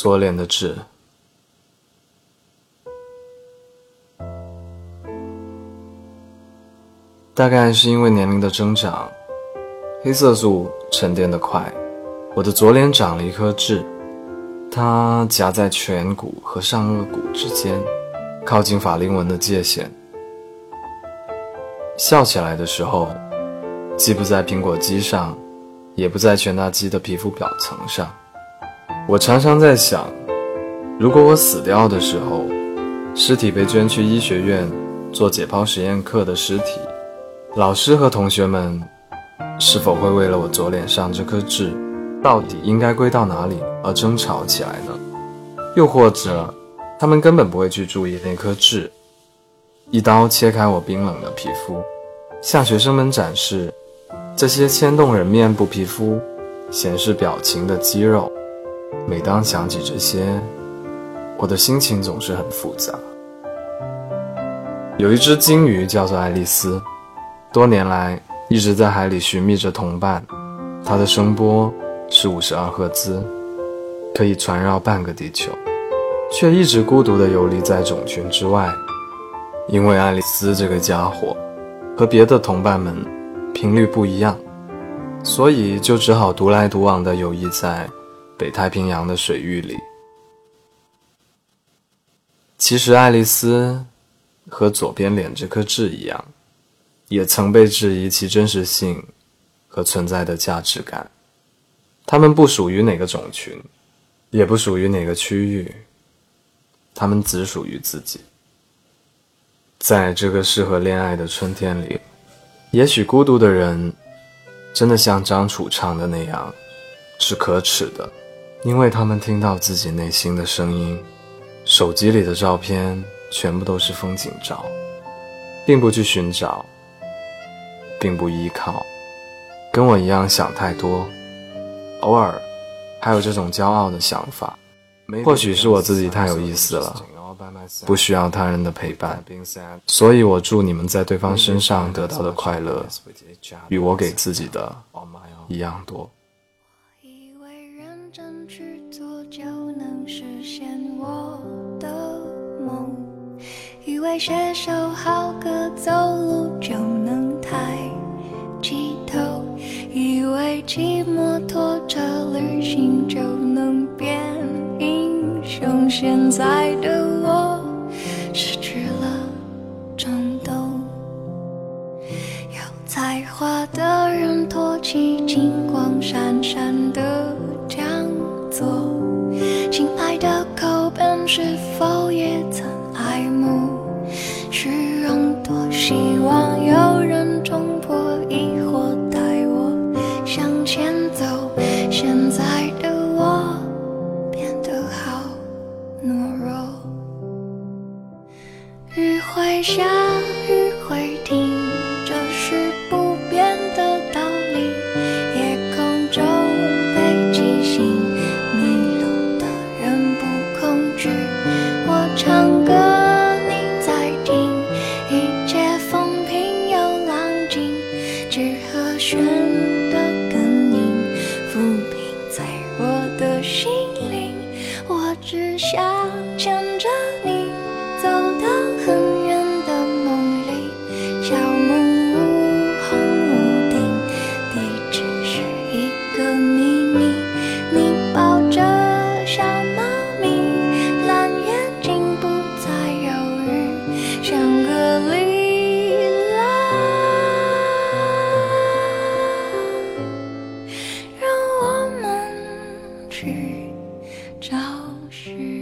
左脸的痣，大概是因为年龄的增长，黑色素沉淀的快，我的左脸长了一颗痣，它夹在颧骨和上颚骨之间，靠近法令纹的界限。笑起来的时候，既不在苹果肌上，也不在全大肌的皮肤表层上。我常常在想，如果我死掉的时候，尸体被捐去医学院做解剖实验课的尸体，老师和同学们是否会为了我左脸上这颗痣到底应该归到哪里而争吵起来呢？又或者，他们根本不会去注意那颗痣，一刀切开我冰冷的皮肤，向学生们展示这些牵动人面部皮肤、显示表情的肌肉。每当想起这些，我的心情总是很复杂。有一只金鱼叫做爱丽丝，多年来一直在海里寻觅着同伴。它的声波是五十二赫兹，可以传绕半个地球，却一直孤独地游离在种群之外。因为爱丽丝这个家伙和别的同伴们频率不一样，所以就只好独来独往地游弋在。北太平洋的水域里，其实爱丽丝和左边脸这颗痣一样，也曾被质疑其真实性和存在的价值感。它们不属于哪个种群，也不属于哪个区域，它们只属于自己。在这个适合恋爱的春天里，也许孤独的人，真的像张楚唱的那样，是可耻的。因为他们听到自己内心的声音，手机里的照片全部都是风景照，并不去寻找，并不依靠，跟我一样想太多，偶尔还有这种骄傲的想法。或许是我自己太有意思了，不需要他人的陪伴，所以我祝你们在对方身上得到的快乐，与我给自己的一样多。以为写首好歌，走路就能抬起头；以为骑摩托车旅行就能变英雄。现在的我失去了冲动。有才华的人托起金光闪闪的讲座，亲爱的口本是否也曾希望有人冲破疑惑，带我向前走。现在的我变得好懦弱，雨会下，sure.